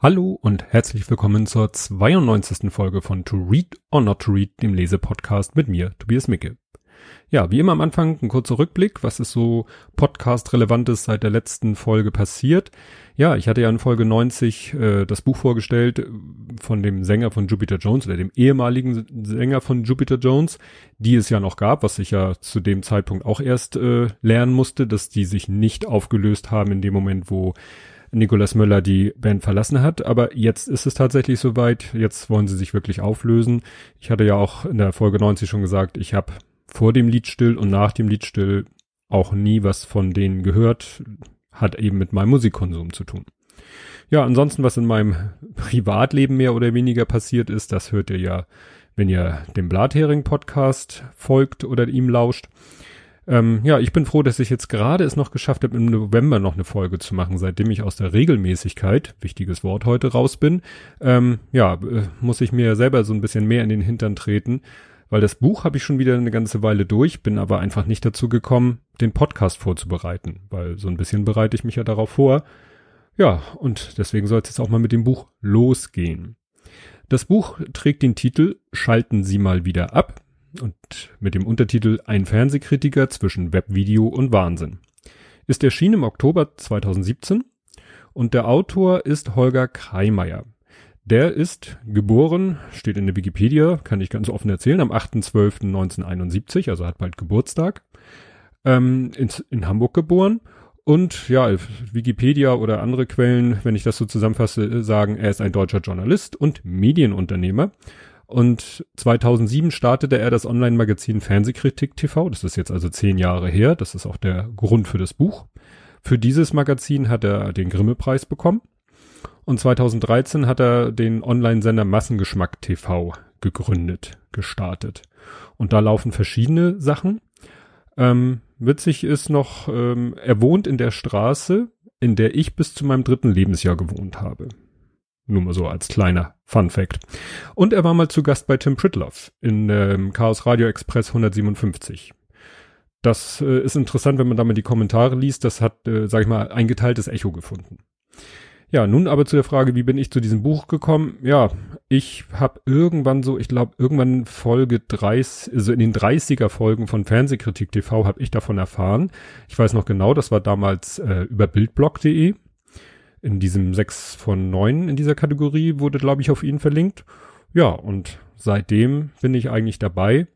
Hallo und herzlich willkommen zur 92. Folge von To Read or Not to Read, dem Lesepodcast mit mir, Tobias Micke. Ja, wie immer am Anfang ein kurzer Rückblick, was ist so Podcast-Relevantes seit der letzten Folge passiert. Ja, ich hatte ja in Folge 90 äh, das Buch vorgestellt von dem Sänger von Jupiter Jones oder dem ehemaligen Sänger von Jupiter Jones, die es ja noch gab, was ich ja zu dem Zeitpunkt auch erst äh, lernen musste, dass die sich nicht aufgelöst haben in dem Moment, wo Nicolas Möller die Band verlassen hat. Aber jetzt ist es tatsächlich soweit. Jetzt wollen sie sich wirklich auflösen. Ich hatte ja auch in der Folge 90 schon gesagt, ich habe vor dem Lied still und nach dem Lied still auch nie was von denen gehört. Hat eben mit meinem Musikkonsum zu tun. Ja, ansonsten, was in meinem Privatleben mehr oder weniger passiert ist, das hört ihr ja, wenn ihr dem Blathering Podcast folgt oder ihm lauscht. Ähm, ja, ich bin froh, dass ich jetzt gerade es noch geschafft habe, im November noch eine Folge zu machen, seitdem ich aus der Regelmäßigkeit, wichtiges Wort heute, raus bin. Ähm, ja, äh, muss ich mir selber so ein bisschen mehr in den Hintern treten, weil das Buch habe ich schon wieder eine ganze Weile durch, bin aber einfach nicht dazu gekommen, den Podcast vorzubereiten, weil so ein bisschen bereite ich mich ja darauf vor. Ja, und deswegen soll es jetzt auch mal mit dem Buch losgehen. Das Buch trägt den Titel Schalten Sie mal wieder ab und mit dem Untertitel Ein Fernsehkritiker zwischen Webvideo und Wahnsinn. Ist erschienen im Oktober 2017 und der Autor ist Holger Kreimeier. Der ist geboren, steht in der Wikipedia, kann ich ganz offen erzählen, am 8.12.1971, also hat bald Geburtstag, ähm, in, in Hamburg geboren und ja, Wikipedia oder andere Quellen, wenn ich das so zusammenfasse, sagen, er ist ein deutscher Journalist und Medienunternehmer und 2007 startete er das Online-Magazin Fernsehkritik TV. Das ist jetzt also zehn Jahre her. Das ist auch der Grund für das Buch. Für dieses Magazin hat er den Grimme-Preis bekommen. Und 2013 hat er den Online-Sender Massengeschmack TV gegründet, gestartet. Und da laufen verschiedene Sachen. Ähm, witzig ist noch, ähm, er wohnt in der Straße, in der ich bis zu meinem dritten Lebensjahr gewohnt habe. Nur mal so als kleiner Fun Fact. Und er war mal zu Gast bei Tim Pritloff in ähm, Chaos Radio Express 157. Das äh, ist interessant, wenn man da mal die Kommentare liest. Das hat, äh, sag ich mal, ein geteiltes Echo gefunden. Ja, nun aber zu der Frage, wie bin ich zu diesem Buch gekommen? Ja, ich habe irgendwann so, ich glaube, irgendwann Folge 30, also in den 30er Folgen von Fernsehkritik TV habe ich davon erfahren. Ich weiß noch genau, das war damals äh, über bildblog.de in diesem 6 von 9 in dieser Kategorie wurde, glaube ich, auf ihn verlinkt. Ja, und seitdem bin ich eigentlich dabei.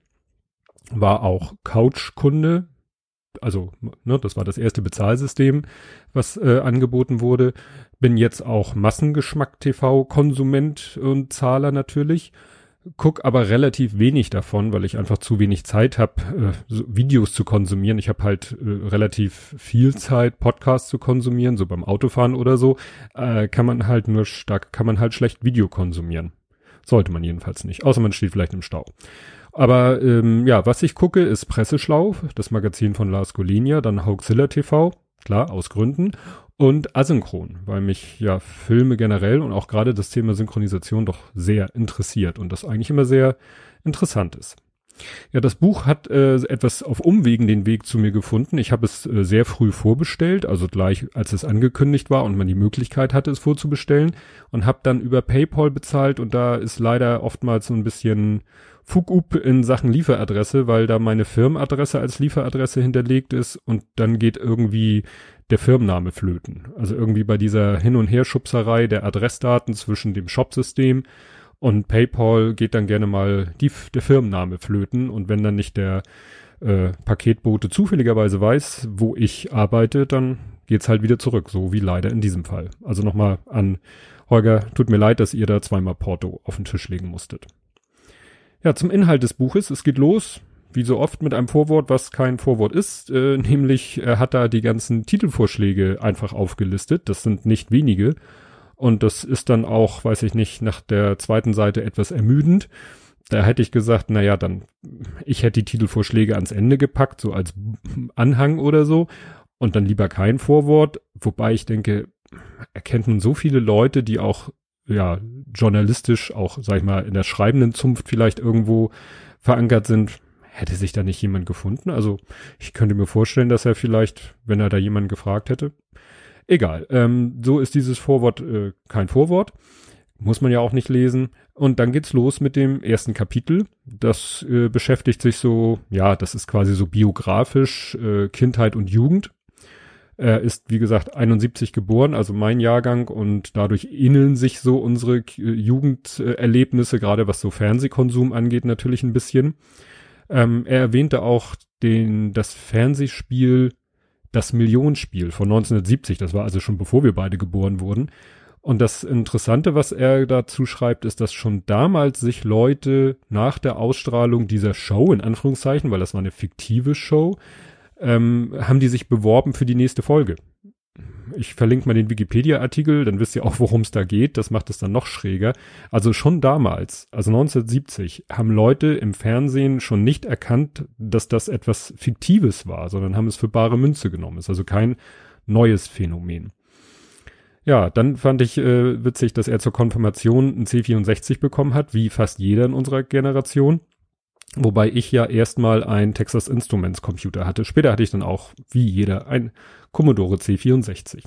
War auch Couch-Kunde. Also, ne, das war das erste Bezahlsystem, was äh, angeboten wurde. Bin jetzt auch Massengeschmack-TV-Konsument und Zahler natürlich guck aber relativ wenig davon, weil ich einfach zu wenig Zeit habe, äh, so Videos zu konsumieren. Ich habe halt äh, relativ viel Zeit, Podcasts zu konsumieren, so beim Autofahren oder so, äh, kann man halt nur stark, kann man halt schlecht Video konsumieren. Sollte man jedenfalls nicht, außer man steht vielleicht im Stau. Aber ähm, ja, was ich gucke, ist Presseschlau, das Magazin von Lars Golinia, dann Hoaxilla TV, klar, aus Gründen und asynchron, weil mich ja Filme generell und auch gerade das Thema Synchronisation doch sehr interessiert und das eigentlich immer sehr interessant ist. Ja, das Buch hat äh, etwas auf Umwegen den Weg zu mir gefunden. Ich habe es äh, sehr früh vorbestellt, also gleich als es angekündigt war und man die Möglichkeit hatte, es vorzubestellen und habe dann über PayPal bezahlt und da ist leider oftmals so ein bisschen Fugub in Sachen Lieferadresse, weil da meine Firmenadresse als Lieferadresse hinterlegt ist und dann geht irgendwie der Firmenname flöten. Also irgendwie bei dieser Hin- und Herschubserei der Adressdaten zwischen dem Shopsystem und PayPal geht dann gerne mal die, der Firmenname flöten und wenn dann nicht der äh, Paketbote zufälligerweise weiß, wo ich arbeite, dann geht's halt wieder zurück, so wie leider in diesem Fall. Also nochmal an Holger, tut mir leid, dass ihr da zweimal Porto auf den Tisch legen musstet. Ja, zum Inhalt des Buches. Es geht los wie so oft mit einem Vorwort, was kein Vorwort ist, äh, nämlich er hat da die ganzen Titelvorschläge einfach aufgelistet. Das sind nicht wenige. Und das ist dann auch, weiß ich nicht, nach der zweiten Seite etwas ermüdend. Da hätte ich gesagt, na ja, dann, ich hätte die Titelvorschläge ans Ende gepackt, so als Anhang oder so. Und dann lieber kein Vorwort. Wobei ich denke, er kennt nun so viele Leute, die auch, ja, journalistisch auch, sag ich mal, in der schreibenden Zunft vielleicht irgendwo verankert sind hätte sich da nicht jemand gefunden? Also ich könnte mir vorstellen, dass er vielleicht, wenn er da jemanden gefragt hätte. Egal, ähm, so ist dieses Vorwort äh, kein Vorwort. Muss man ja auch nicht lesen. Und dann geht's los mit dem ersten Kapitel. Das äh, beschäftigt sich so, ja, das ist quasi so biografisch, äh, Kindheit und Jugend. Er ist, wie gesagt, 71 geboren, also mein Jahrgang, und dadurch ähneln sich so unsere äh, Jugenderlebnisse, gerade was so Fernsehkonsum angeht, natürlich ein bisschen. Ähm, er erwähnte auch den, das Fernsehspiel Das Millionenspiel von 1970. Das war also schon bevor wir beide geboren wurden. Und das Interessante, was er dazu schreibt, ist, dass schon damals sich Leute nach der Ausstrahlung dieser Show, in Anführungszeichen, weil das war eine fiktive Show, ähm, haben die sich beworben für die nächste Folge. Ich verlinke mal den Wikipedia-Artikel, dann wisst ihr auch, worum es da geht. Das macht es dann noch schräger. Also schon damals, also 1970, haben Leute im Fernsehen schon nicht erkannt, dass das etwas Fiktives war, sondern haben es für bare Münze genommen. Ist also kein neues Phänomen. Ja, dann fand ich äh, witzig, dass er zur Konfirmation ein C64 bekommen hat, wie fast jeder in unserer Generation. Wobei ich ja erstmal ein Texas Instruments Computer hatte. Später hatte ich dann auch, wie jeder, ein Commodore C64.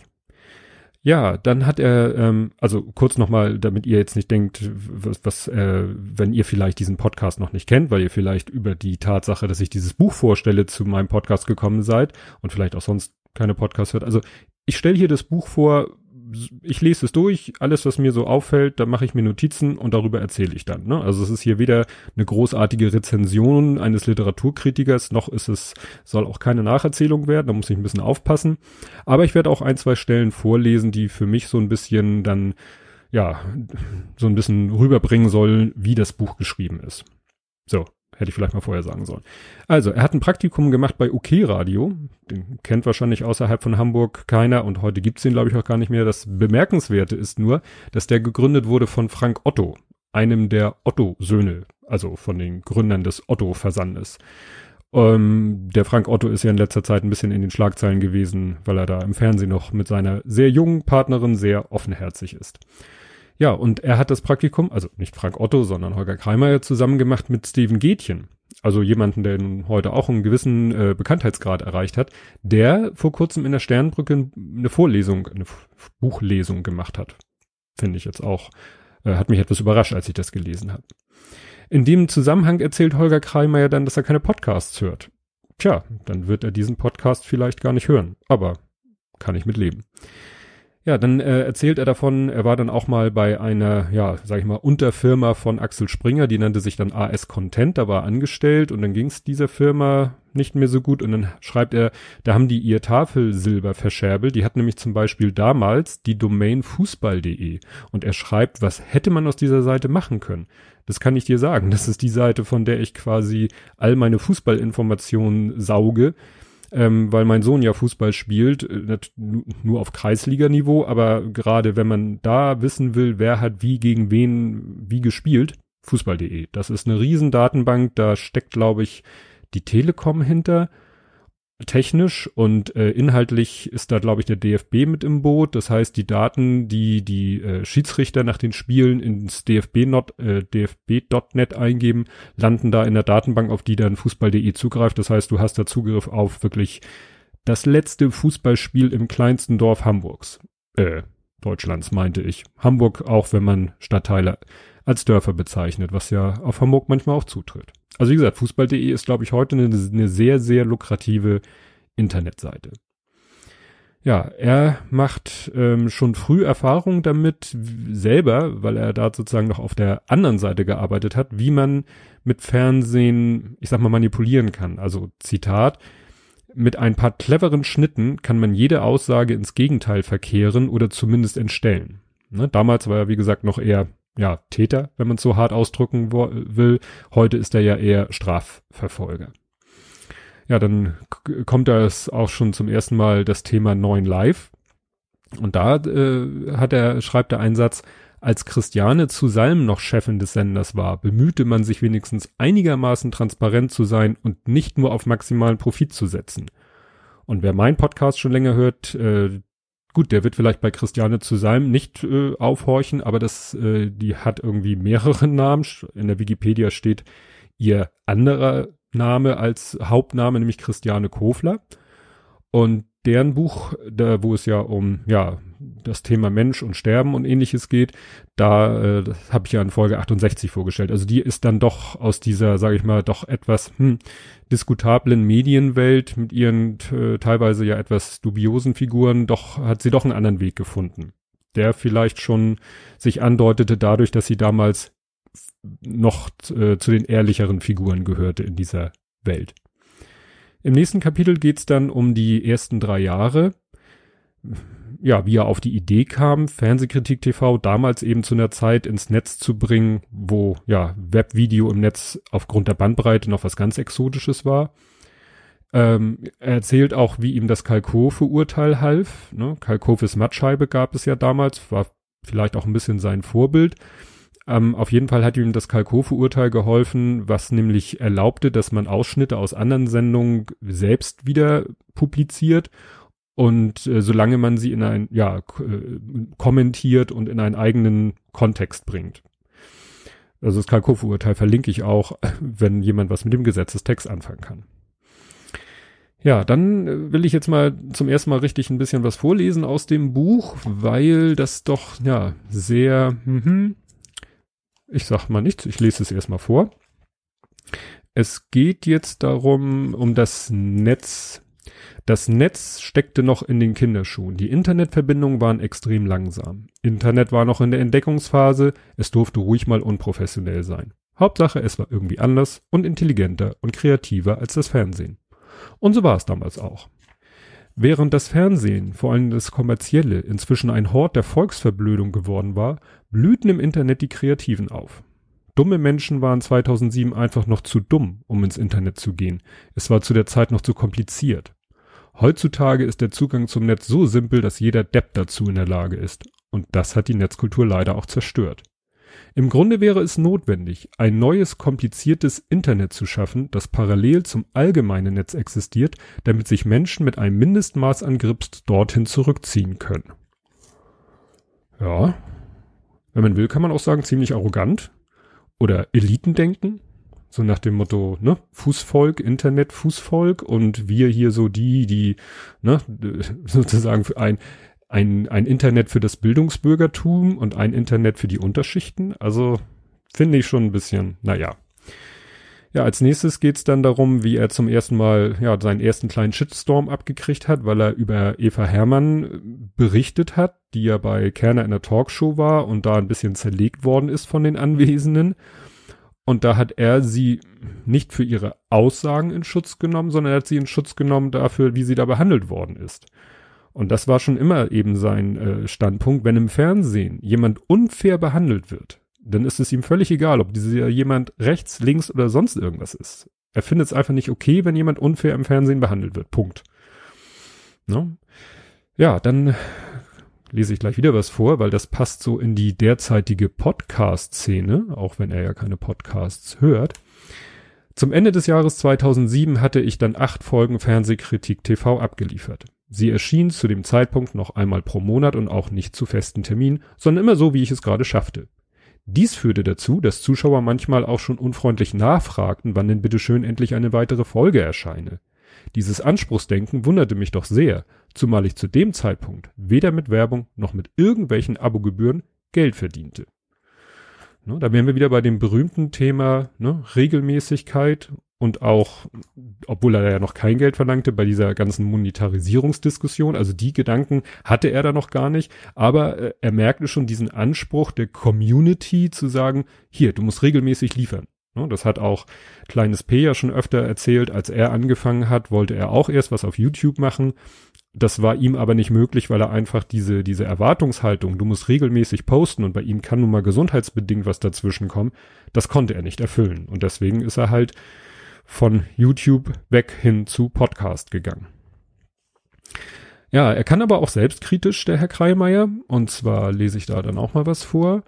Ja, dann hat er, ähm, also kurz nochmal, damit ihr jetzt nicht denkt, was, was äh, wenn ihr vielleicht diesen Podcast noch nicht kennt, weil ihr vielleicht über die Tatsache, dass ich dieses Buch vorstelle, zu meinem Podcast gekommen seid und vielleicht auch sonst keine Podcast hört. Also ich stelle hier das Buch vor, ich lese es durch, alles, was mir so auffällt, da mache ich mir Notizen und darüber erzähle ich dann. Ne? Also es ist hier weder eine großartige Rezension eines Literaturkritikers, noch ist es, soll auch keine Nacherzählung werden, da muss ich ein bisschen aufpassen. Aber ich werde auch ein, zwei Stellen vorlesen, die für mich so ein bisschen dann, ja, so ein bisschen rüberbringen sollen, wie das Buch geschrieben ist. So, Hätte ich vielleicht mal vorher sagen sollen. Also, er hat ein Praktikum gemacht bei OK Radio. Den kennt wahrscheinlich außerhalb von Hamburg keiner und heute gibt's den, glaube ich, auch gar nicht mehr. Das Bemerkenswerte ist nur, dass der gegründet wurde von Frank Otto, einem der Otto-Söhne, also von den Gründern des Otto-Versandes. Ähm, der Frank Otto ist ja in letzter Zeit ein bisschen in den Schlagzeilen gewesen, weil er da im Fernsehen noch mit seiner sehr jungen Partnerin sehr offenherzig ist. Ja, und er hat das Praktikum, also nicht Frank Otto, sondern Holger Kreimeyer zusammen gemacht mit Steven Gätchen. Also jemanden, der nun heute auch einen gewissen äh, Bekanntheitsgrad erreicht hat, der vor kurzem in der Sternbrücke eine Vorlesung, eine Buchlesung gemacht hat. Finde ich jetzt auch, äh, hat mich etwas überrascht, als ich das gelesen habe. In dem Zusammenhang erzählt Holger Kreimeyer dann, dass er keine Podcasts hört. Tja, dann wird er diesen Podcast vielleicht gar nicht hören. Aber kann ich mit leben. Ja, dann äh, erzählt er davon, er war dann auch mal bei einer, ja, sag ich mal, Unterfirma von Axel Springer, die nannte sich dann AS Content, da war angestellt und dann ging es dieser Firma nicht mehr so gut. Und dann schreibt er, da haben die ihr Tafelsilber verscherbelt, die hat nämlich zum Beispiel damals die Domain fußball.de und er schreibt, was hätte man aus dieser Seite machen können? Das kann ich dir sagen, das ist die Seite, von der ich quasi all meine Fußballinformationen sauge ähm, weil mein Sohn ja Fußball spielt, äh, nur auf Kreisliganiveau, aber gerade wenn man da wissen will, wer hat wie gegen wen wie gespielt, fußball.de. Das ist eine riesen Datenbank, da steckt, glaube ich, die Telekom hinter technisch und äh, inhaltlich ist da, glaube ich, der DFB mit im Boot. Das heißt, die Daten, die die äh, Schiedsrichter nach den Spielen ins DFB.net äh, DFB eingeben, landen da in der Datenbank, auf die dann Fußball.de zugreift. Das heißt, du hast da Zugriff auf wirklich das letzte Fußballspiel im kleinsten Dorf Hamburgs. Äh, Deutschlands, meinte ich. Hamburg, auch wenn man Stadtteile als Dörfer bezeichnet, was ja auf Hamburg manchmal auch zutritt. Also wie gesagt, fußball.de ist, glaube ich, heute eine, eine sehr, sehr lukrative Internetseite. Ja, er macht ähm, schon früh Erfahrung damit selber, weil er da sozusagen noch auf der anderen Seite gearbeitet hat, wie man mit Fernsehen, ich sag mal, manipulieren kann. Also Zitat, mit ein paar cleveren Schnitten kann man jede Aussage ins Gegenteil verkehren oder zumindest entstellen. Ne, damals war er, wie gesagt, noch eher ja, Täter, wenn man es so hart ausdrücken will. Heute ist er ja eher Strafverfolger. Ja, dann kommt das auch schon zum ersten Mal das Thema 9 Live. Und da äh, hat er, schreibt der Einsatz, als Christiane zu Salm noch Chefin des Senders war, bemühte man sich wenigstens einigermaßen transparent zu sein und nicht nur auf maximalen Profit zu setzen. Und wer meinen Podcast schon länger hört, äh, Gut, der wird vielleicht bei Christiane zu seinem nicht äh, aufhorchen, aber das, äh, die hat irgendwie mehrere Namen. In der Wikipedia steht ihr anderer Name als Hauptname, nämlich Christiane Kofler. Und deren Buch, da, wo es ja um, ja, das Thema Mensch und Sterben und ähnliches geht, da äh, habe ich ja in Folge 68 vorgestellt. Also die ist dann doch aus dieser, sage ich mal, doch etwas hm, diskutablen Medienwelt mit ihren äh, teilweise ja etwas dubiosen Figuren, doch hat sie doch einen anderen Weg gefunden. Der vielleicht schon sich andeutete dadurch, dass sie damals noch äh, zu den ehrlicheren Figuren gehörte in dieser Welt. Im nächsten Kapitel geht's dann um die ersten drei Jahre ja, wie er auf die Idee kam, Fernsehkritik TV damals eben zu einer Zeit ins Netz zu bringen, wo ja Webvideo im Netz aufgrund der Bandbreite noch was ganz Exotisches war. Ähm, er erzählt auch, wie ihm das Kalkofe-Urteil half. Ne? Kalkofes Mattscheibe gab es ja damals, war vielleicht auch ein bisschen sein Vorbild. Ähm, auf jeden Fall hat ihm das Kalkofe-Urteil geholfen, was nämlich erlaubte, dass man Ausschnitte aus anderen Sendungen selbst wieder publiziert und äh, solange man sie in ein, ja, äh, kommentiert und in einen eigenen Kontext bringt. Also das Kalkofe-Urteil verlinke ich auch, wenn jemand was mit dem Gesetzestext anfangen kann. Ja, dann äh, will ich jetzt mal zum ersten Mal richtig ein bisschen was vorlesen aus dem Buch, weil das doch, ja, sehr, mhm, ich sag mal nichts, ich lese es erstmal vor. Es geht jetzt darum, um das Netz das Netz steckte noch in den Kinderschuhen. Die Internetverbindungen waren extrem langsam. Internet war noch in der Entdeckungsphase. Es durfte ruhig mal unprofessionell sein. Hauptsache, es war irgendwie anders und intelligenter und kreativer als das Fernsehen. Und so war es damals auch. Während das Fernsehen, vor allem das kommerzielle, inzwischen ein Hort der Volksverblödung geworden war, blühten im Internet die Kreativen auf. Dumme Menschen waren 2007 einfach noch zu dumm, um ins Internet zu gehen. Es war zu der Zeit noch zu kompliziert. Heutzutage ist der Zugang zum Netz so simpel, dass jeder Depp dazu in der Lage ist. Und das hat die Netzkultur leider auch zerstört. Im Grunde wäre es notwendig, ein neues, kompliziertes Internet zu schaffen, das parallel zum allgemeinen Netz existiert, damit sich Menschen mit einem Mindestmaß an Grips dorthin zurückziehen können. Ja. Wenn man will, kann man auch sagen, ziemlich arrogant. Oder Elitendenken. So nach dem Motto, ne, Fußvolk, Internet, Fußvolk und wir hier so die, die, ne, sozusagen ein, ein, ein Internet für das Bildungsbürgertum und ein Internet für die Unterschichten. Also finde ich schon ein bisschen, naja. Ja, als nächstes geht's dann darum, wie er zum ersten Mal ja seinen ersten kleinen Shitstorm abgekriegt hat, weil er über Eva Hermann berichtet hat, die ja bei Kerner in der Talkshow war und da ein bisschen zerlegt worden ist von den Anwesenden. Und da hat er sie nicht für ihre Aussagen in Schutz genommen, sondern er hat sie in Schutz genommen dafür, wie sie da behandelt worden ist. Und das war schon immer eben sein äh, Standpunkt. Wenn im Fernsehen jemand unfair behandelt wird, dann ist es ihm völlig egal, ob dieser jemand rechts, links oder sonst irgendwas ist. Er findet es einfach nicht okay, wenn jemand unfair im Fernsehen behandelt wird. Punkt. No? Ja, dann lese ich gleich wieder was vor, weil das passt so in die derzeitige Podcast-Szene, auch wenn er ja keine Podcasts hört. Zum Ende des Jahres 2007 hatte ich dann acht Folgen Fernsehkritik TV abgeliefert. Sie erschien zu dem Zeitpunkt noch einmal pro Monat und auch nicht zu festen Terminen, sondern immer so, wie ich es gerade schaffte. Dies führte dazu, dass Zuschauer manchmal auch schon unfreundlich nachfragten, wann denn bitte schön endlich eine weitere Folge erscheine. Dieses Anspruchsdenken wunderte mich doch sehr, zumal ich zu dem Zeitpunkt weder mit Werbung noch mit irgendwelchen Abogebühren Geld verdiente. Ne, da wären wir wieder bei dem berühmten Thema ne, Regelmäßigkeit und auch, obwohl er ja noch kein Geld verlangte, bei dieser ganzen Monetarisierungsdiskussion, also die Gedanken hatte er da noch gar nicht, aber äh, er merkte schon diesen Anspruch der Community zu sagen, hier, du musst regelmäßig liefern. Ne, das hat auch Kleines P ja schon öfter erzählt, als er angefangen hat, wollte er auch erst was auf YouTube machen. Das war ihm aber nicht möglich, weil er einfach diese, diese Erwartungshaltung, du musst regelmäßig posten und bei ihm kann nun mal gesundheitsbedingt was dazwischen kommen, das konnte er nicht erfüllen. Und deswegen ist er halt von YouTube weg hin zu Podcast gegangen. Ja, er kann aber auch selbstkritisch, der Herr Kreimeier. Und zwar lese ich da dann auch mal was vor.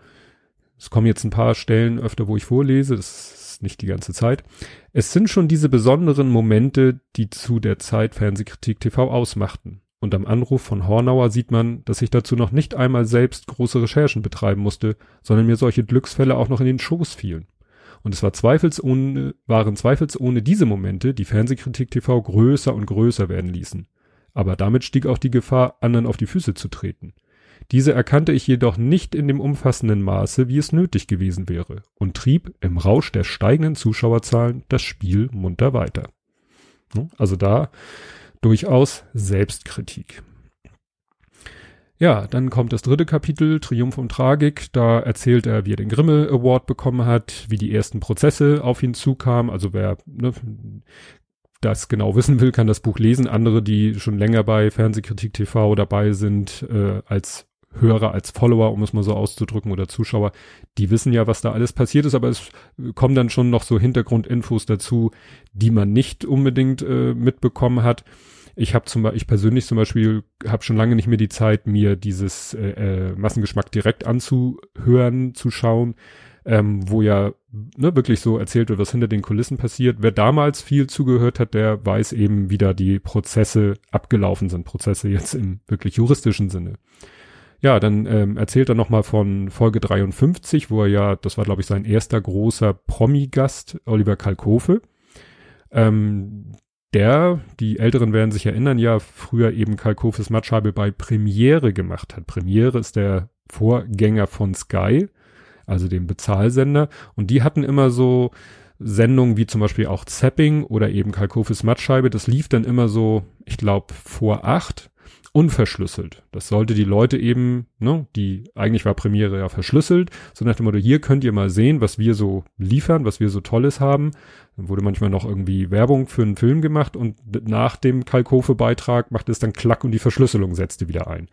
Es kommen jetzt ein paar Stellen öfter, wo ich vorlese, das nicht die ganze Zeit. Es sind schon diese besonderen Momente, die zu der Zeit Fernsehkritik TV ausmachten. Und am Anruf von Hornauer sieht man, dass ich dazu noch nicht einmal selbst große Recherchen betreiben musste, sondern mir solche Glücksfälle auch noch in den Schoß fielen. Und es war zweifelsohne, waren zweifelsohne diese Momente, die Fernsehkritik TV größer und größer werden ließen. Aber damit stieg auch die Gefahr, anderen auf die Füße zu treten. Diese erkannte ich jedoch nicht in dem umfassenden Maße, wie es nötig gewesen wäre, und trieb im Rausch der steigenden Zuschauerzahlen das Spiel munter weiter. Also da durchaus Selbstkritik. Ja, dann kommt das dritte Kapitel, Triumph und Tragik. Da erzählt er, wie er den Grimme Award bekommen hat, wie die ersten Prozesse auf ihn zukamen. Also wer ne, das genau wissen will, kann das Buch lesen. Andere, die schon länger bei Fernsehkritik TV dabei sind, äh, als Hörer, als Follower, um es mal so auszudrücken, oder Zuschauer, die wissen ja, was da alles passiert ist, aber es kommen dann schon noch so Hintergrundinfos dazu, die man nicht unbedingt äh, mitbekommen hat. Ich habe zum Beispiel, ich persönlich zum Beispiel, habe schon lange nicht mehr die Zeit, mir dieses äh, äh, Massengeschmack direkt anzuhören, zu schauen, ähm, wo ja ne, wirklich so erzählt wird, was hinter den Kulissen passiert. Wer damals viel zugehört hat, der weiß eben, wie da die Prozesse abgelaufen sind. Prozesse jetzt im wirklich juristischen Sinne. Ja, dann ähm, erzählt er nochmal von Folge 53, wo er ja, das war glaube ich sein erster großer Promi-Gast, Oliver Kalkofe. Ähm, der, die Älteren werden sich erinnern, ja früher eben Kalkofes Matscheibe bei Premiere gemacht hat. Premiere ist der Vorgänger von Sky, also dem Bezahlsender. Und die hatten immer so Sendungen wie zum Beispiel auch Zapping oder eben Kalkofes Matscheibe. Das lief dann immer so, ich glaube, vor acht unverschlüsselt. Das sollte die Leute eben, ne, die eigentlich war Premiere ja verschlüsselt, so nach dem Motto, hier könnt ihr mal sehen, was wir so liefern, was wir so Tolles haben. Dann wurde manchmal noch irgendwie Werbung für einen Film gemacht und nach dem Kalkofe-Beitrag machte es dann Klack und die Verschlüsselung setzte wieder ein.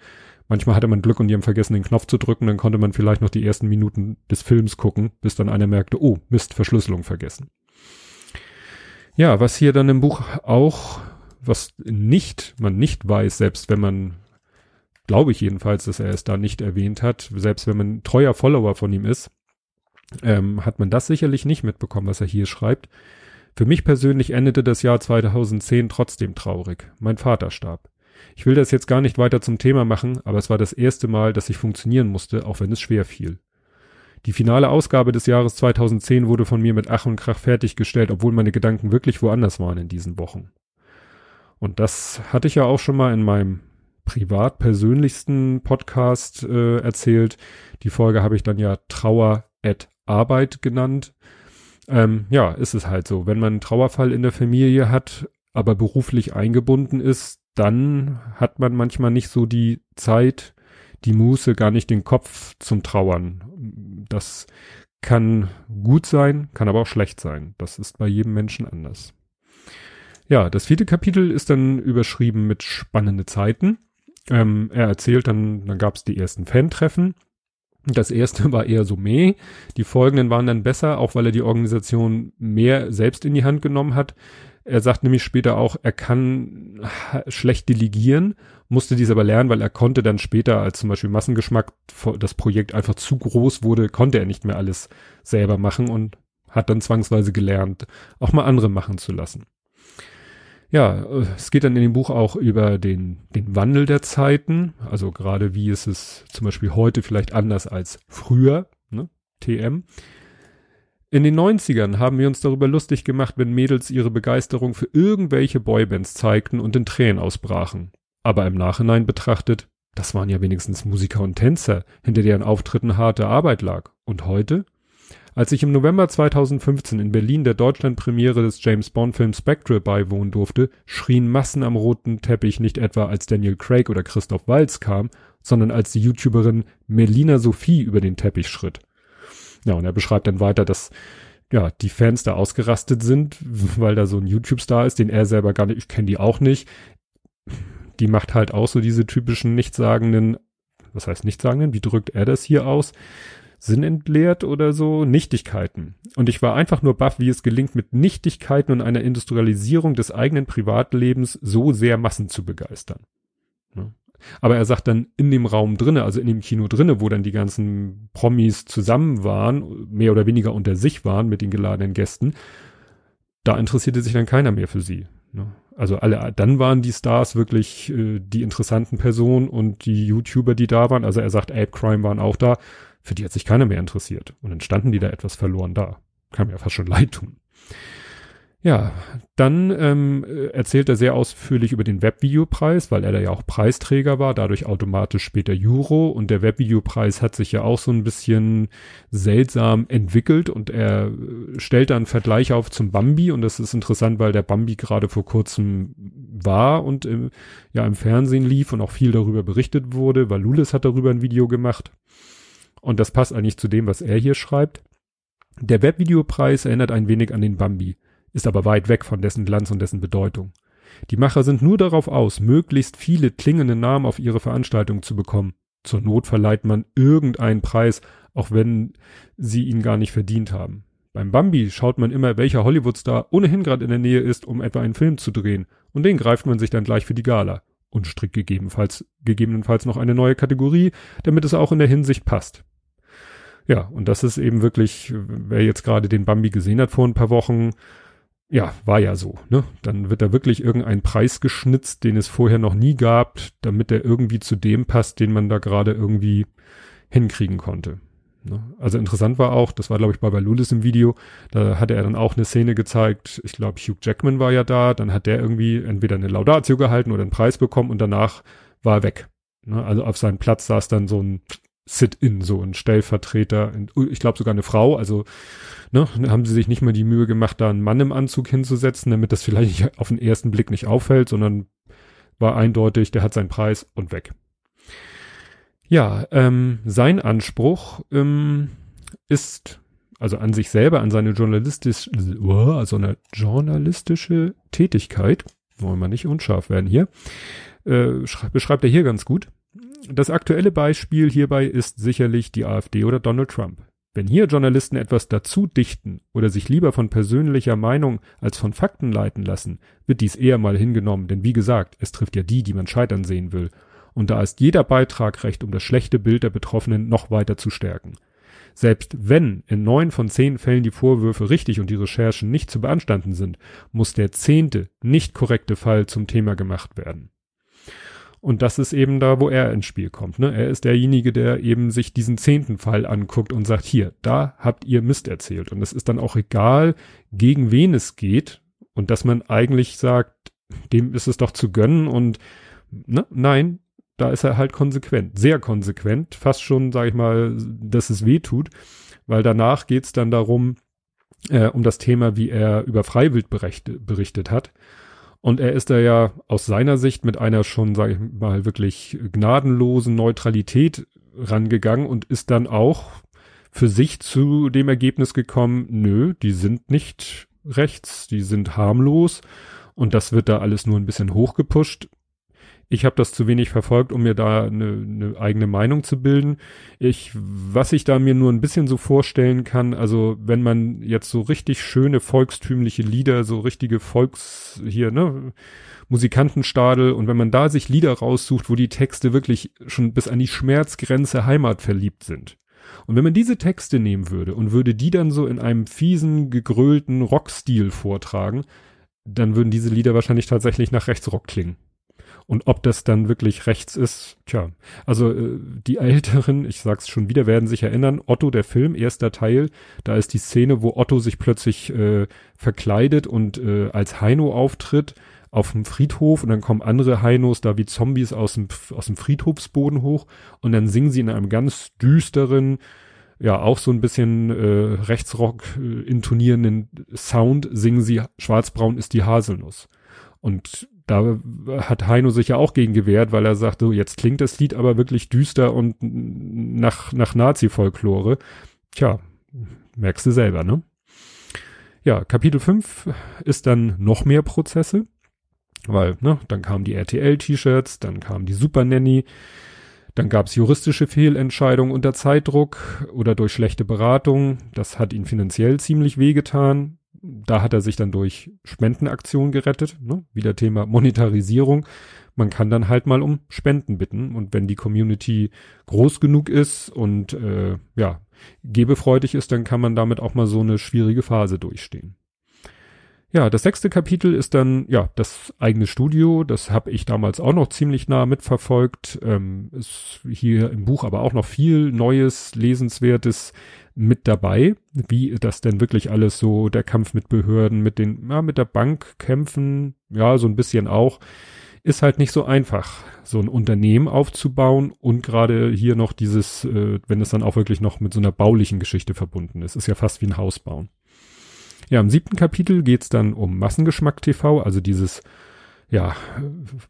Manchmal hatte man Glück und die haben vergessen, den Knopf zu drücken, dann konnte man vielleicht noch die ersten Minuten des Films gucken, bis dann einer merkte, oh, Mist, Verschlüsselung vergessen. Ja, was hier dann im Buch auch was nicht, man nicht weiß, selbst wenn man, glaube ich jedenfalls, dass er es da nicht erwähnt hat, selbst wenn man treuer Follower von ihm ist, ähm, hat man das sicherlich nicht mitbekommen, was er hier schreibt. Für mich persönlich endete das Jahr 2010 trotzdem traurig. Mein Vater starb. Ich will das jetzt gar nicht weiter zum Thema machen, aber es war das erste Mal, dass ich funktionieren musste, auch wenn es schwer fiel. Die finale Ausgabe des Jahres 2010 wurde von mir mit Ach und Krach fertiggestellt, obwohl meine Gedanken wirklich woanders waren in diesen Wochen. Und das hatte ich ja auch schon mal in meinem privat persönlichsten Podcast äh, erzählt. Die Folge habe ich dann ja Trauer at Arbeit genannt. Ähm, ja, ist es halt so. Wenn man einen Trauerfall in der Familie hat, aber beruflich eingebunden ist, dann hat man manchmal nicht so die Zeit, die Muße, gar nicht den Kopf zum Trauern. Das kann gut sein, kann aber auch schlecht sein. Das ist bei jedem Menschen anders. Ja, das vierte Kapitel ist dann überschrieben mit spannende Zeiten. Ähm, er erzählt dann, dann gab es die ersten Fan-Treffen. Das erste war eher so meh. Die folgenden waren dann besser, auch weil er die Organisation mehr selbst in die Hand genommen hat. Er sagt nämlich später auch, er kann schlecht delegieren, musste dies aber lernen, weil er konnte dann später, als zum Beispiel Massengeschmack das Projekt einfach zu groß wurde, konnte er nicht mehr alles selber machen und hat dann zwangsweise gelernt, auch mal andere machen zu lassen. Ja, es geht dann in dem Buch auch über den, den Wandel der Zeiten, also gerade wie ist es zum Beispiel heute vielleicht anders als früher, ne? TM. In den 90ern haben wir uns darüber lustig gemacht, wenn Mädels ihre Begeisterung für irgendwelche Boybands zeigten und in Tränen ausbrachen. Aber im Nachhinein betrachtet, das waren ja wenigstens Musiker und Tänzer, hinter deren Auftritten harte Arbeit lag. Und heute? Als ich im November 2015 in Berlin der Deutschlandpremiere des James Bond Films Spectre beiwohnen durfte, schrien Massen am roten Teppich nicht etwa als Daniel Craig oder Christoph Walz kam, sondern als die YouTuberin Melina Sophie über den Teppich schritt. Ja, und er beschreibt dann weiter, dass ja, die Fans da ausgerastet sind, weil da so ein YouTube-Star ist, den er selber gar nicht, ich kenne die auch nicht. Die macht halt auch so diese typischen nichtssagenden, was heißt nichtssagenden, wie drückt er das hier aus? Sinnentleert oder so, Nichtigkeiten. Und ich war einfach nur baff, wie es gelingt, mit Nichtigkeiten und einer Industrialisierung des eigenen Privatlebens so sehr Massen zu begeistern. Ne? Aber er sagt dann in dem Raum drinne, also in dem Kino drinne, wo dann die ganzen Promis zusammen waren, mehr oder weniger unter sich waren mit den geladenen Gästen, da interessierte sich dann keiner mehr für sie. Ne? Also alle, dann waren die Stars wirklich äh, die interessanten Personen und die YouTuber, die da waren. Also er sagt, Ape Crime waren auch da für die hat sich keiner mehr interessiert. Und dann standen die da etwas verloren da. Kann mir fast schon leid tun. Ja, dann ähm, erzählt er sehr ausführlich über den Webvideopreis, weil er da ja auch Preisträger war, dadurch automatisch später Juro und der Webvideopreis hat sich ja auch so ein bisschen seltsam entwickelt und er stellt dann Vergleich auf zum Bambi und das ist interessant, weil der Bambi gerade vor kurzem war und im, ja im Fernsehen lief und auch viel darüber berichtet wurde, weil Lulis hat darüber ein Video gemacht und das passt eigentlich zu dem, was er hier schreibt. Der Webvideopreis erinnert ein wenig an den Bambi ist aber weit weg von dessen Glanz und dessen Bedeutung. Die Macher sind nur darauf aus, möglichst viele klingende Namen auf ihre Veranstaltung zu bekommen. Zur Not verleiht man irgendeinen Preis, auch wenn sie ihn gar nicht verdient haben. Beim Bambi schaut man immer, welcher Hollywoodstar ohnehin gerade in der Nähe ist, um etwa einen Film zu drehen, und den greift man sich dann gleich für die Gala und strickt gegebenenfalls, gegebenenfalls noch eine neue Kategorie, damit es auch in der Hinsicht passt. Ja, und das ist eben wirklich, wer jetzt gerade den Bambi gesehen hat vor ein paar Wochen, ja, war ja so, ne? Dann wird da wirklich irgendein Preis geschnitzt, den es vorher noch nie gab, damit er irgendwie zu dem passt, den man da gerade irgendwie hinkriegen konnte. Ne? Also interessant war auch, das war glaube ich bei Lulis im Video, da hatte er dann auch eine Szene gezeigt, ich glaube Hugh Jackman war ja da, dann hat der irgendwie entweder eine Laudatio gehalten oder einen Preis bekommen und danach war er weg. Ne? Also auf seinem Platz saß dann so ein Sit-in, so ein Stellvertreter, ich glaube sogar eine Frau, also ne, haben sie sich nicht mal die Mühe gemacht, da einen Mann im Anzug hinzusetzen, damit das vielleicht auf den ersten Blick nicht auffällt, sondern war eindeutig, der hat seinen Preis und weg. Ja, ähm, sein Anspruch ähm, ist also an sich selber, an seine journalistische, also eine journalistische Tätigkeit, wollen wir nicht unscharf werden hier, äh, beschreibt er hier ganz gut. Das aktuelle Beispiel hierbei ist sicherlich die AfD oder Donald Trump. Wenn hier Journalisten etwas dazu dichten oder sich lieber von persönlicher Meinung als von Fakten leiten lassen, wird dies eher mal hingenommen, denn wie gesagt, es trifft ja die, die man scheitern sehen will. Und da ist jeder Beitrag recht, um das schlechte Bild der Betroffenen noch weiter zu stärken. Selbst wenn in neun von zehn Fällen die Vorwürfe richtig und die Recherchen nicht zu beanstanden sind, muss der zehnte nicht korrekte Fall zum Thema gemacht werden. Und das ist eben da, wo er ins Spiel kommt. Ne? Er ist derjenige, der eben sich diesen zehnten Fall anguckt und sagt, hier, da habt ihr Mist erzählt. Und es ist dann auch egal, gegen wen es geht. Und dass man eigentlich sagt, dem ist es doch zu gönnen und ne? nein, da ist er halt konsequent, sehr konsequent, fast schon, sag ich mal, dass es weh tut, weil danach geht's dann darum, äh, um das Thema, wie er über Freiwild berichtet, berichtet hat. Und er ist da ja aus seiner Sicht mit einer schon, sage ich mal, wirklich gnadenlosen Neutralität rangegangen und ist dann auch für sich zu dem Ergebnis gekommen, nö, die sind nicht rechts, die sind harmlos und das wird da alles nur ein bisschen hochgepusht. Ich habe das zu wenig verfolgt, um mir da eine, eine eigene Meinung zu bilden. Ich, was ich da mir nur ein bisschen so vorstellen kann, also wenn man jetzt so richtig schöne volkstümliche Lieder, so richtige Volks hier, ne, Musikantenstadel und wenn man da sich Lieder raussucht, wo die Texte wirklich schon bis an die Schmerzgrenze Heimat verliebt sind. Und wenn man diese Texte nehmen würde und würde die dann so in einem fiesen, gegrölten Rockstil vortragen, dann würden diese Lieder wahrscheinlich tatsächlich nach Rechtsrock klingen. Und ob das dann wirklich rechts ist, tja. Also äh, die Älteren, ich sag's schon wieder, werden sich erinnern, Otto der Film, erster Teil, da ist die Szene, wo Otto sich plötzlich äh, verkleidet und äh, als Heino auftritt auf dem Friedhof und dann kommen andere Heinos da wie Zombies aus dem, aus dem Friedhofsboden hoch und dann singen sie in einem ganz düsteren, ja auch so ein bisschen äh, Rechtsrock äh, intonierenden Sound, singen sie Schwarzbraun ist die Haselnuss. Und da hat Heino sich ja auch gegen gewehrt, weil er sagt, so jetzt klingt das Lied aber wirklich düster und nach, nach Nazi-Folklore. Tja, merkst du selber, ne? Ja, Kapitel 5 ist dann noch mehr Prozesse, weil, ne, dann kamen die RTL-T-Shirts, dann kam die Super Nanny, dann gab es juristische Fehlentscheidungen unter Zeitdruck oder durch schlechte Beratung. Das hat ihn finanziell ziemlich wehgetan da hat er sich dann durch Spendenaktionen gerettet, ne? wieder Thema Monetarisierung. Man kann dann halt mal um Spenden bitten und wenn die Community groß genug ist und äh, ja gebefreudig ist, dann kann man damit auch mal so eine schwierige Phase durchstehen. Ja, das sechste Kapitel ist dann, ja, das eigene Studio. Das habe ich damals auch noch ziemlich nah mitverfolgt. Ähm, ist hier im Buch aber auch noch viel Neues, Lesenswertes mit dabei, wie das denn wirklich alles so, der Kampf mit Behörden, mit den, ja, mit der Bank kämpfen, ja, so ein bisschen auch, ist halt nicht so einfach, so ein Unternehmen aufzubauen und gerade hier noch dieses, äh, wenn es dann auch wirklich noch mit so einer baulichen Geschichte verbunden ist, ist ja fast wie ein Haus bauen. Ja, im siebten Kapitel geht's dann um Massengeschmack TV, also dieses ja,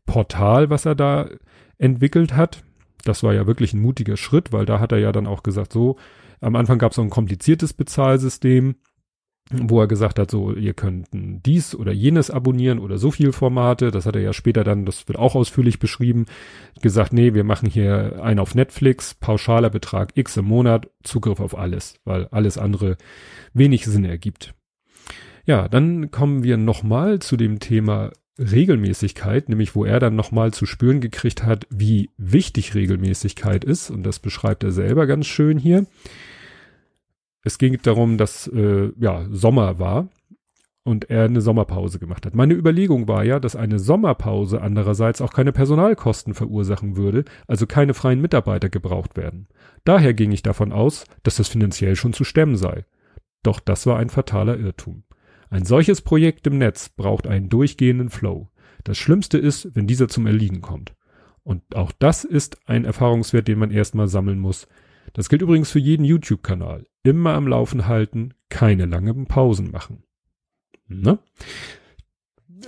Portal, was er da entwickelt hat. Das war ja wirklich ein mutiger Schritt, weil da hat er ja dann auch gesagt, so, am Anfang gab es so ein kompliziertes Bezahlsystem, wo er gesagt hat, so, ihr könnt dies oder jenes abonnieren oder so viel Formate. Das hat er ja später dann, das wird auch ausführlich beschrieben, gesagt, nee, wir machen hier einen auf Netflix, pauschaler Betrag X im Monat, Zugriff auf alles, weil alles andere wenig Sinn ergibt. Ja, dann kommen wir nochmal zu dem Thema Regelmäßigkeit, nämlich wo er dann nochmal zu spüren gekriegt hat, wie wichtig Regelmäßigkeit ist. Und das beschreibt er selber ganz schön hier. Es ging darum, dass äh, ja Sommer war und er eine Sommerpause gemacht hat. Meine Überlegung war ja, dass eine Sommerpause andererseits auch keine Personalkosten verursachen würde, also keine freien Mitarbeiter gebraucht werden. Daher ging ich davon aus, dass das finanziell schon zu stemmen sei. Doch das war ein fataler Irrtum. Ein solches Projekt im Netz braucht einen durchgehenden Flow. Das Schlimmste ist, wenn dieser zum Erliegen kommt. Und auch das ist ein Erfahrungswert, den man erstmal sammeln muss. Das gilt übrigens für jeden YouTube-Kanal. Immer am Laufen halten, keine langen Pausen machen. Ne?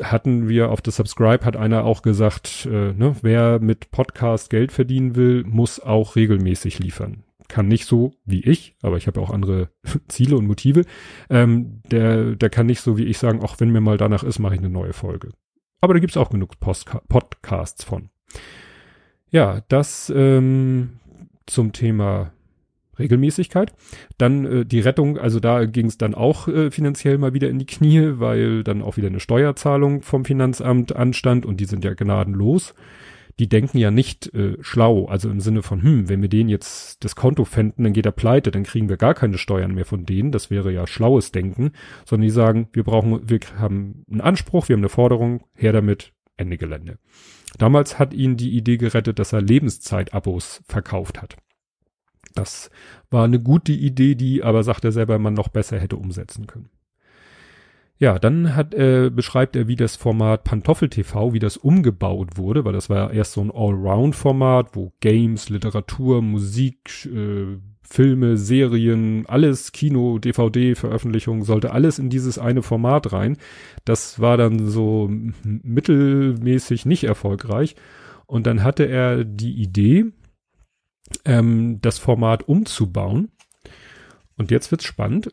Hatten wir auf der Subscribe, hat einer auch gesagt, äh, ne, wer mit Podcast Geld verdienen will, muss auch regelmäßig liefern kann nicht so wie ich, aber ich habe auch andere Ziele und Motive, ähm, der, der kann nicht so wie ich sagen, auch wenn mir mal danach ist, mache ich eine neue Folge. Aber da gibt's auch genug Postka Podcasts von. Ja, das ähm, zum Thema Regelmäßigkeit. Dann äh, die Rettung, also da ging es dann auch äh, finanziell mal wieder in die Knie, weil dann auch wieder eine Steuerzahlung vom Finanzamt anstand und die sind ja gnadenlos die denken ja nicht äh, schlau, also im Sinne von, hm, wenn wir denen jetzt das Konto fänden, dann geht er pleite, dann kriegen wir gar keine Steuern mehr von denen, das wäre ja schlaues Denken, sondern die sagen, wir brauchen, wir haben einen Anspruch, wir haben eine Forderung, her damit, Ende Gelände. Damals hat ihn die Idee gerettet, dass er Lebenszeitabos verkauft hat. Das war eine gute Idee, die aber, sagt er selber, man noch besser hätte umsetzen können. Ja, dann hat, äh, beschreibt er, wie das Format Pantoffel TV, wie das umgebaut wurde, weil das war ja erst so ein Allround-Format, wo Games, Literatur, Musik, äh, Filme, Serien, alles, Kino, DVD, Veröffentlichung, sollte alles in dieses eine Format rein. Das war dann so mittelmäßig nicht erfolgreich. Und dann hatte er die Idee, ähm, das Format umzubauen. Und jetzt wird's spannend.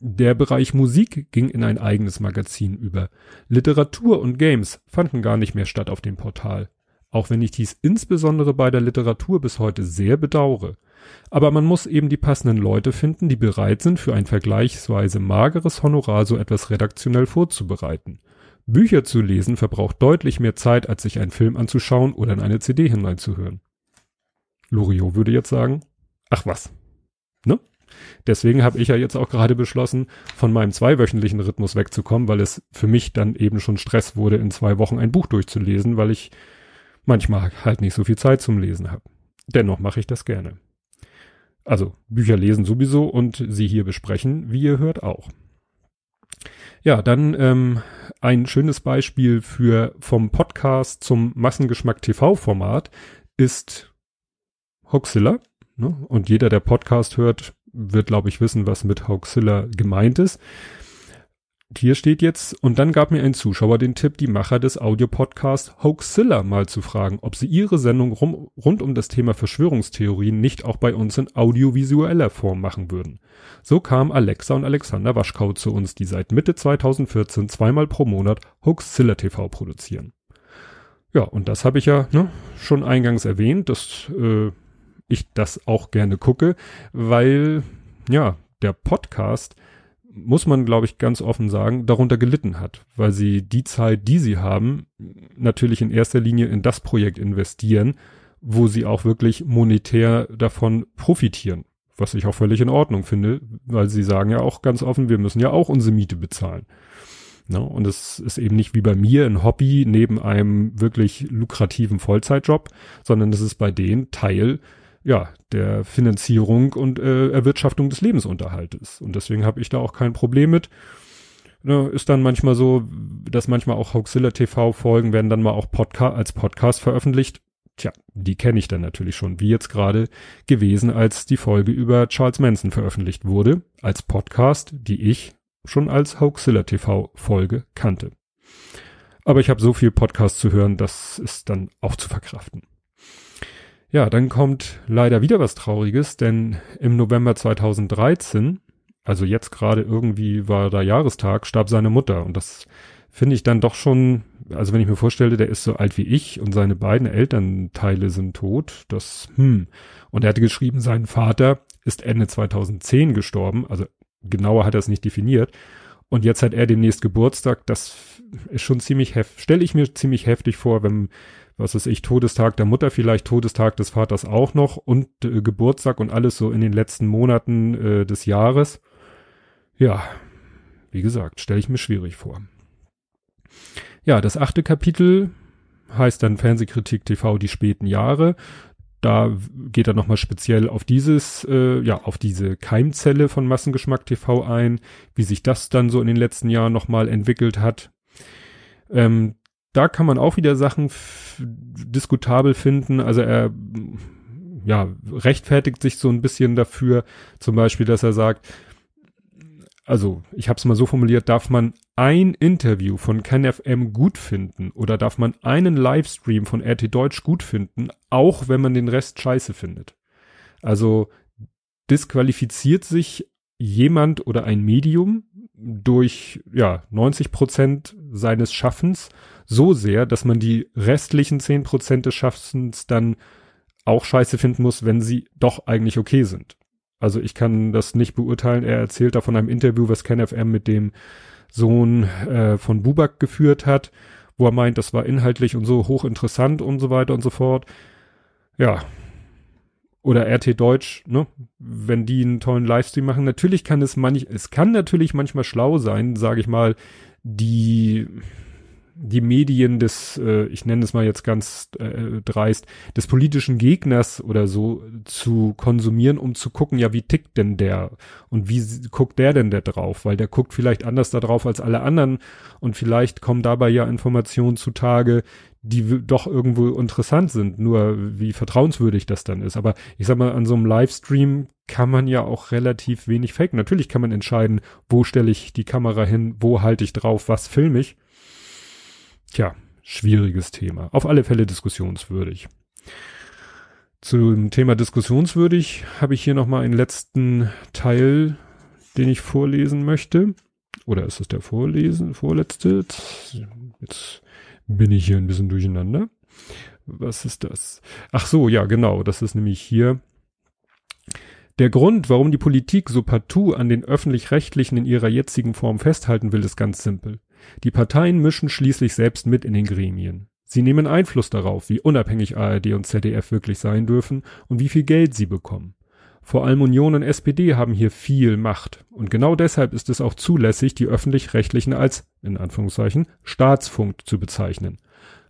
Der Bereich Musik ging in ein eigenes Magazin über. Literatur und Games fanden gar nicht mehr statt auf dem Portal. Auch wenn ich dies insbesondere bei der Literatur bis heute sehr bedauere. Aber man muss eben die passenden Leute finden, die bereit sind, für ein vergleichsweise mageres Honorar so etwas redaktionell vorzubereiten. Bücher zu lesen verbraucht deutlich mehr Zeit, als sich einen Film anzuschauen oder in eine CD hineinzuhören. Loriot würde jetzt sagen, ach was, ne? Deswegen habe ich ja jetzt auch gerade beschlossen, von meinem zweiwöchentlichen Rhythmus wegzukommen, weil es für mich dann eben schon Stress wurde, in zwei Wochen ein Buch durchzulesen, weil ich manchmal halt nicht so viel Zeit zum Lesen habe. Dennoch mache ich das gerne. Also Bücher lesen sowieso und sie hier besprechen, wie ihr hört auch. Ja, dann ähm, ein schönes Beispiel für vom Podcast zum Massengeschmack TV-Format ist Hoxilla. Ne? Und jeder, der Podcast hört, wird, glaube ich, wissen, was mit Hoaxilla gemeint ist. Hier steht jetzt, und dann gab mir ein Zuschauer den Tipp, die Macher des Audiopodcasts Hoaxilla mal zu fragen, ob sie ihre Sendung rum, rund um das Thema Verschwörungstheorien nicht auch bei uns in audiovisueller Form machen würden. So kam Alexa und Alexander Waschkau zu uns, die seit Mitte 2014 zweimal pro Monat Hoaxilla TV produzieren. Ja, und das habe ich ja ne, schon eingangs erwähnt, dass äh, ich das auch gerne gucke, weil ja, der Podcast muss man, glaube ich, ganz offen sagen, darunter gelitten hat, weil sie die Zeit, die sie haben, natürlich in erster Linie in das Projekt investieren, wo sie auch wirklich monetär davon profitieren. Was ich auch völlig in Ordnung finde, weil sie sagen ja auch ganz offen, wir müssen ja auch unsere Miete bezahlen. Ne? Und es ist eben nicht wie bei mir ein Hobby neben einem wirklich lukrativen Vollzeitjob, sondern es ist bei denen Teil ja, der Finanzierung und äh, Erwirtschaftung des Lebensunterhaltes. Und deswegen habe ich da auch kein Problem mit. Ne, ist dann manchmal so, dass manchmal auch Hoaxilla TV Folgen werden dann mal auch Podcast als Podcast veröffentlicht. Tja, die kenne ich dann natürlich schon, wie jetzt gerade gewesen, als die Folge über Charles Manson veröffentlicht wurde, als Podcast, die ich schon als Hoaxilla TV Folge kannte. Aber ich habe so viel Podcast zu hören, das ist dann auch zu verkraften. Ja, dann kommt leider wieder was Trauriges, denn im November 2013, also jetzt gerade irgendwie war da Jahrestag, starb seine Mutter und das finde ich dann doch schon, also wenn ich mir vorstelle, der ist so alt wie ich und seine beiden Elternteile sind tot, das, hm. Und er hatte geschrieben, sein Vater ist Ende 2010 gestorben, also genauer hat er es nicht definiert. Und jetzt hat er demnächst Geburtstag, das ist schon ziemlich heftig, stelle ich mir ziemlich heftig vor, wenn was weiß ich, Todestag der Mutter vielleicht, Todestag des Vaters auch noch und äh, Geburtstag und alles so in den letzten Monaten äh, des Jahres. Ja, wie gesagt, stelle ich mir schwierig vor. Ja, das achte Kapitel heißt dann Fernsehkritik TV die späten Jahre. Da geht er nochmal speziell auf dieses, äh, ja, auf diese Keimzelle von Massengeschmack TV ein, wie sich das dann so in den letzten Jahren nochmal entwickelt hat. Ähm, da kann man auch wieder Sachen diskutabel finden. Also er ja, rechtfertigt sich so ein bisschen dafür, zum Beispiel, dass er sagt, also ich habe es mal so formuliert, darf man ein Interview von KenFM gut finden oder darf man einen Livestream von RT Deutsch gut finden, auch wenn man den Rest scheiße findet. Also disqualifiziert sich jemand oder ein Medium durch ja 90 Prozent seines Schaffens so sehr, dass man die restlichen zehn Prozent des Schaffens dann auch scheiße finden muss, wenn sie doch eigentlich okay sind. Also ich kann das nicht beurteilen. Er erzählt da von einem Interview, was KenFM mit dem Sohn äh, von Bubak geführt hat, wo er meint, das war inhaltlich und so hochinteressant und so weiter und so fort. Ja. Oder RT Deutsch, ne? Wenn die einen tollen Livestream machen. Natürlich kann es manch, es kann natürlich manchmal schlau sein, sage ich mal, die die Medien des, äh, ich nenne es mal jetzt ganz äh, dreist, des politischen Gegners oder so zu konsumieren, um zu gucken, ja, wie tickt denn der und wie guckt der denn da drauf? Weil der guckt vielleicht anders da drauf als alle anderen und vielleicht kommen dabei ja Informationen zutage, die doch irgendwo interessant sind, nur wie vertrauenswürdig das dann ist. Aber ich sag mal, an so einem Livestream kann man ja auch relativ wenig fake. Natürlich kann man entscheiden, wo stelle ich die Kamera hin, wo halte ich drauf, was filme ich. Tja, schwieriges Thema. Auf alle Fälle diskussionswürdig. Zum Thema diskussionswürdig habe ich hier nochmal einen letzten Teil, den ich vorlesen möchte. Oder ist es der Vorlesen, vorletzte? Jetzt bin ich hier ein bisschen durcheinander. Was ist das? Ach so, ja, genau. Das ist nämlich hier. Der Grund, warum die Politik so partout an den öffentlich-rechtlichen in ihrer jetzigen Form festhalten will, ist ganz simpel. Die Parteien mischen schließlich selbst mit in den Gremien. Sie nehmen Einfluss darauf, wie unabhängig ARD und ZDF wirklich sein dürfen und wie viel Geld sie bekommen. Vor allem Union und SPD haben hier viel Macht. Und genau deshalb ist es auch zulässig, die öffentlich-rechtlichen als, in Anführungszeichen, Staatsfunk zu bezeichnen.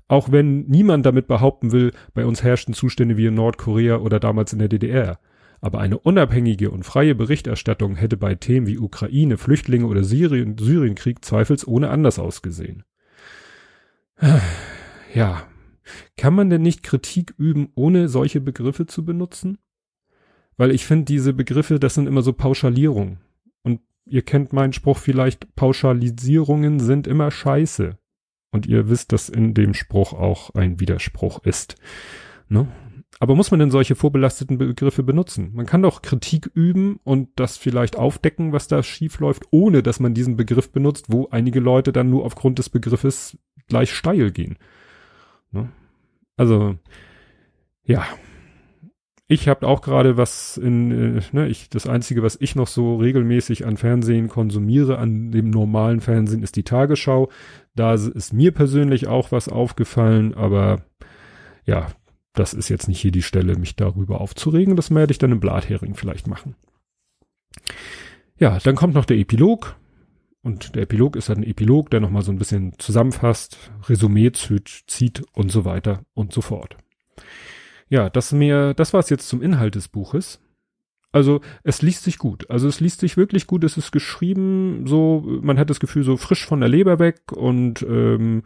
Auch wenn niemand damit behaupten will, bei uns herrschten Zustände wie in Nordkorea oder damals in der DDR. Aber eine unabhängige und freie Berichterstattung hätte bei Themen wie Ukraine, Flüchtlinge oder Syrien, Syrienkrieg zweifelsohne anders ausgesehen. Ja. Kann man denn nicht Kritik üben, ohne solche Begriffe zu benutzen? Weil ich finde, diese Begriffe, das sind immer so Pauschalierungen. Und ihr kennt meinen Spruch vielleicht, Pauschalisierungen sind immer scheiße. Und ihr wisst, dass in dem Spruch auch ein Widerspruch ist. Ne? Aber muss man denn solche vorbelasteten Begriffe benutzen? Man kann doch Kritik üben und das vielleicht aufdecken, was da schief läuft, ohne dass man diesen Begriff benutzt, wo einige Leute dann nur aufgrund des Begriffes gleich steil gehen. Ne? Also, ja. Ich habe auch gerade was in, äh, ne, ich, das Einzige, was ich noch so regelmäßig an Fernsehen konsumiere, an dem normalen Fernsehen, ist die Tagesschau. Da ist mir persönlich auch was aufgefallen, aber ja, das ist jetzt nicht hier die Stelle, mich darüber aufzuregen. Das werde ich dann im Blathering vielleicht machen. Ja, dann kommt noch der Epilog. und der Epilog ist dann ein Epilog, der nochmal so ein bisschen zusammenfasst, Resümee zieht und so weiter und so fort. Ja, das mir, das war es jetzt zum Inhalt des Buches. Also es liest sich gut. Also es liest sich wirklich gut. Es ist geschrieben so, man hat das Gefühl so frisch von der Leber weg und ähm,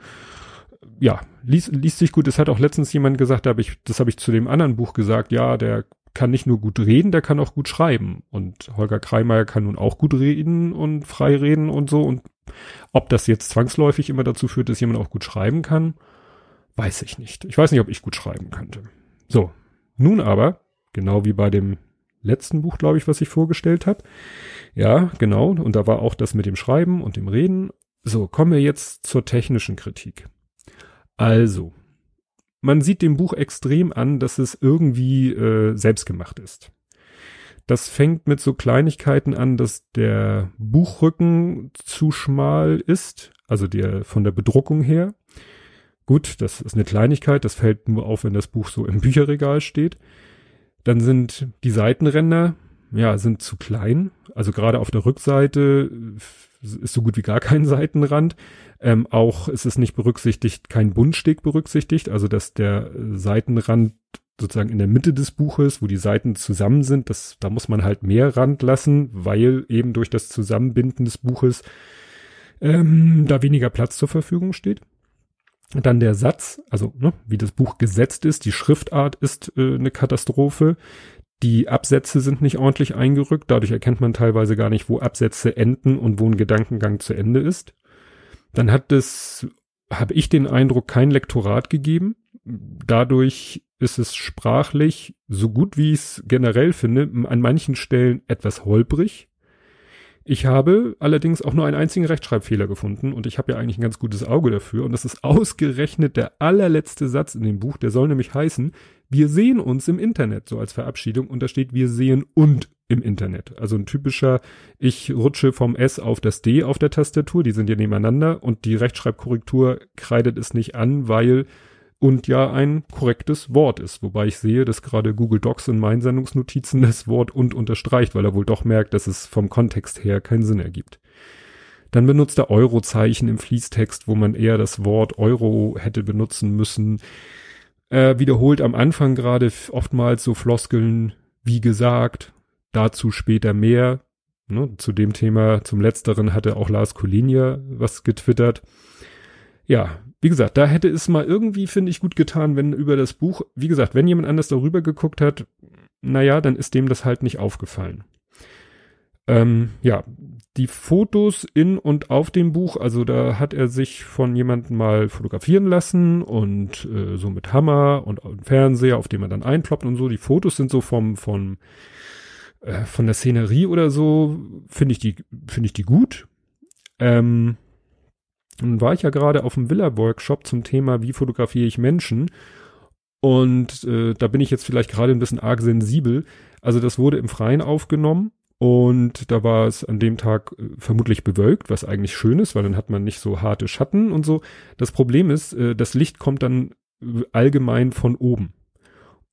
ja, liest, liest sich gut. Es hat auch letztens jemand gesagt, da hab ich, das habe ich zu dem anderen Buch gesagt, ja, der kann nicht nur gut reden, der kann auch gut schreiben. Und Holger Kreimeier kann nun auch gut reden und frei reden und so. Und ob das jetzt zwangsläufig immer dazu führt, dass jemand auch gut schreiben kann, weiß ich nicht. Ich weiß nicht, ob ich gut schreiben könnte. So, nun aber, genau wie bei dem letzten Buch, glaube ich, was ich vorgestellt habe. Ja, genau. Und da war auch das mit dem Schreiben und dem Reden. So, kommen wir jetzt zur technischen Kritik. Also, man sieht dem Buch extrem an, dass es irgendwie äh, selbstgemacht ist. Das fängt mit so Kleinigkeiten an, dass der Buchrücken zu schmal ist, also der von der Bedruckung her. Gut, das ist eine Kleinigkeit, das fällt nur auf, wenn das Buch so im Bücherregal steht. Dann sind die Seitenränder, ja, sind zu klein. Also gerade auf der Rückseite ist so gut wie gar kein Seitenrand. Ähm, auch ist es nicht berücksichtigt, kein Buntsteg berücksichtigt, also dass der Seitenrand sozusagen in der Mitte des Buches, wo die Seiten zusammen sind, das, da muss man halt mehr Rand lassen, weil eben durch das Zusammenbinden des Buches ähm, da weniger Platz zur Verfügung steht. Dann der Satz, also ne, wie das Buch gesetzt ist, die Schriftart ist äh, eine Katastrophe. Die Absätze sind nicht ordentlich eingerückt, dadurch erkennt man teilweise gar nicht, wo Absätze enden und wo ein Gedankengang zu Ende ist. Dann hat es, habe ich den Eindruck, kein Lektorat gegeben. Dadurch ist es sprachlich, so gut wie ich es generell finde, an manchen Stellen etwas holprig. Ich habe allerdings auch nur einen einzigen Rechtschreibfehler gefunden und ich habe ja eigentlich ein ganz gutes Auge dafür und das ist ausgerechnet der allerletzte Satz in dem Buch, der soll nämlich heißen, wir sehen uns im Internet, so als Verabschiedung und da steht, wir sehen und im Internet. Also ein typischer, ich rutsche vom S auf das D auf der Tastatur, die sind ja nebeneinander und die Rechtschreibkorrektur kreidet es nicht an, weil und ja ein korrektes Wort ist. Wobei ich sehe, dass gerade Google Docs in meinen Sendungsnotizen das Wort und unterstreicht, weil er wohl doch merkt, dass es vom Kontext her keinen Sinn ergibt. Dann benutzt er Eurozeichen im Fließtext, wo man eher das Wort Euro hätte benutzen müssen. Er wiederholt am Anfang gerade oftmals so Floskeln, wie gesagt, dazu später mehr. Ne, zu dem Thema, zum letzteren hatte auch Lars Kolinia was getwittert. Ja, wie gesagt, da hätte es mal irgendwie, finde ich, gut getan, wenn über das Buch, wie gesagt, wenn jemand anders darüber geguckt hat, naja, dann ist dem das halt nicht aufgefallen. Ähm, ja, die Fotos in und auf dem Buch, also da hat er sich von jemandem mal fotografieren lassen und äh, so mit Hammer und, Fernseher, auf dem er dann einkloppt und so. Die Fotos sind so vom, vom, äh, von der Szenerie oder so, finde ich die, finde ich die gut. Ähm, nun war ich ja gerade auf dem Villa-Workshop zum Thema, wie fotografiere ich Menschen. Und äh, da bin ich jetzt vielleicht gerade ein bisschen arg sensibel. Also das wurde im Freien aufgenommen und da war es an dem Tag äh, vermutlich bewölkt, was eigentlich schön ist, weil dann hat man nicht so harte Schatten und so. Das Problem ist, äh, das Licht kommt dann äh, allgemein von oben.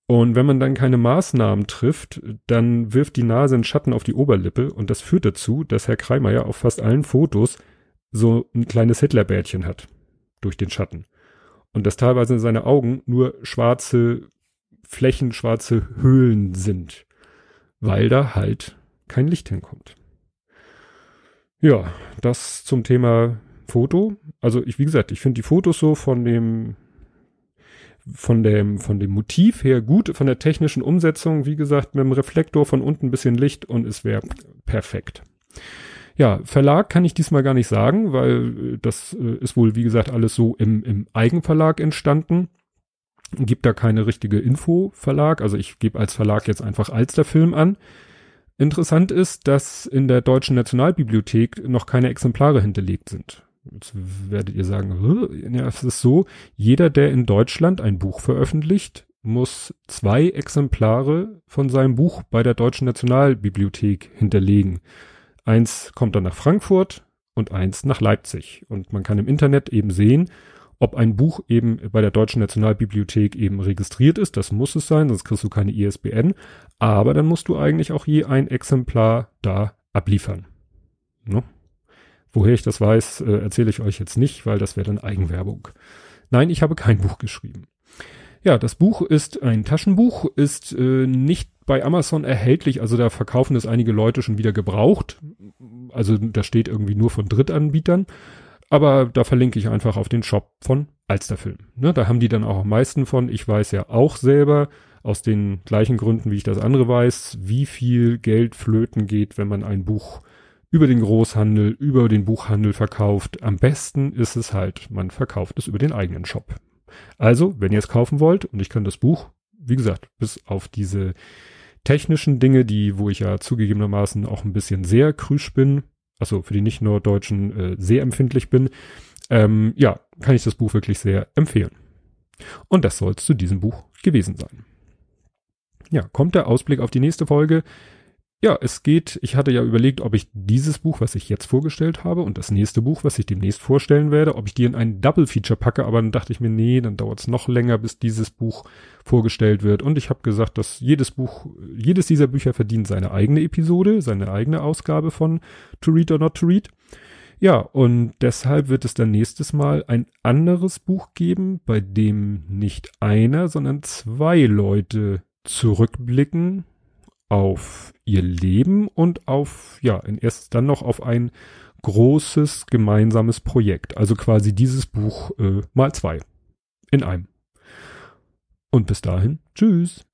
Und wenn man dann keine Maßnahmen trifft, dann wirft die Nase einen Schatten auf die Oberlippe und das führt dazu, dass Herr Kreimeier auf fast allen Fotos so ein kleines Hitlerbärtchen hat durch den Schatten. Und dass teilweise seine Augen nur schwarze Flächen, schwarze Höhlen sind, weil da halt kein Licht hinkommt. Ja, das zum Thema Foto. Also ich, wie gesagt, ich finde die Fotos so von dem, von dem, von dem Motiv her gut, von der technischen Umsetzung, wie gesagt, mit dem Reflektor von unten ein bisschen Licht und es wäre perfekt. Ja, Verlag kann ich diesmal gar nicht sagen, weil äh, das äh, ist wohl, wie gesagt, alles so im, im Eigenverlag entstanden. Gibt da keine richtige Info-Verlag. Also ich gebe als Verlag jetzt einfach Alsterfilm an. Interessant ist, dass in der Deutschen Nationalbibliothek noch keine Exemplare hinterlegt sind. Jetzt werdet ihr sagen, ja, es ist so, jeder, der in Deutschland ein Buch veröffentlicht, muss zwei Exemplare von seinem Buch bei der Deutschen Nationalbibliothek hinterlegen. Eins kommt dann nach Frankfurt und eins nach Leipzig. Und man kann im Internet eben sehen, ob ein Buch eben bei der Deutschen Nationalbibliothek eben registriert ist. Das muss es sein, sonst kriegst du keine ISBN. Aber dann musst du eigentlich auch je ein Exemplar da abliefern. Ne? Woher ich das weiß, äh, erzähle ich euch jetzt nicht, weil das wäre dann Eigenwerbung. Nein, ich habe kein Buch geschrieben. Ja, das Buch ist ein Taschenbuch, ist äh, nicht bei Amazon erhältlich, also da verkaufen es einige Leute schon wieder gebraucht. Also da steht irgendwie nur von Drittanbietern. Aber da verlinke ich einfach auf den Shop von Alsterfilm. Ne, da haben die dann auch am meisten von. Ich weiß ja auch selber, aus den gleichen Gründen, wie ich das andere weiß, wie viel Geld flöten geht, wenn man ein Buch über den Großhandel, über den Buchhandel verkauft. Am besten ist es halt, man verkauft es über den eigenen Shop. Also, wenn ihr es kaufen wollt, und ich kann das Buch, wie gesagt, bis auf diese technischen Dinge, die, wo ich ja zugegebenermaßen auch ein bisschen sehr krüsch bin, also für die nicht Norddeutschen äh, sehr empfindlich bin, ähm, ja, kann ich das Buch wirklich sehr empfehlen. Und das soll es zu diesem Buch gewesen sein. Ja, kommt der Ausblick auf die nächste Folge. Ja, es geht, ich hatte ja überlegt, ob ich dieses Buch, was ich jetzt vorgestellt habe und das nächste Buch, was ich demnächst vorstellen werde, ob ich die in einen Double Feature packe, aber dann dachte ich mir, nee, dann dauert es noch länger, bis dieses Buch vorgestellt wird. Und ich habe gesagt, dass jedes Buch, jedes dieser Bücher verdient seine eigene Episode, seine eigene Ausgabe von To Read or Not to Read. Ja, und deshalb wird es dann nächstes Mal ein anderes Buch geben, bei dem nicht einer, sondern zwei Leute zurückblicken auf ihr Leben und auf, ja, in erst dann noch auf ein großes gemeinsames Projekt. Also quasi dieses Buch äh, mal zwei in einem. Und bis dahin, tschüss.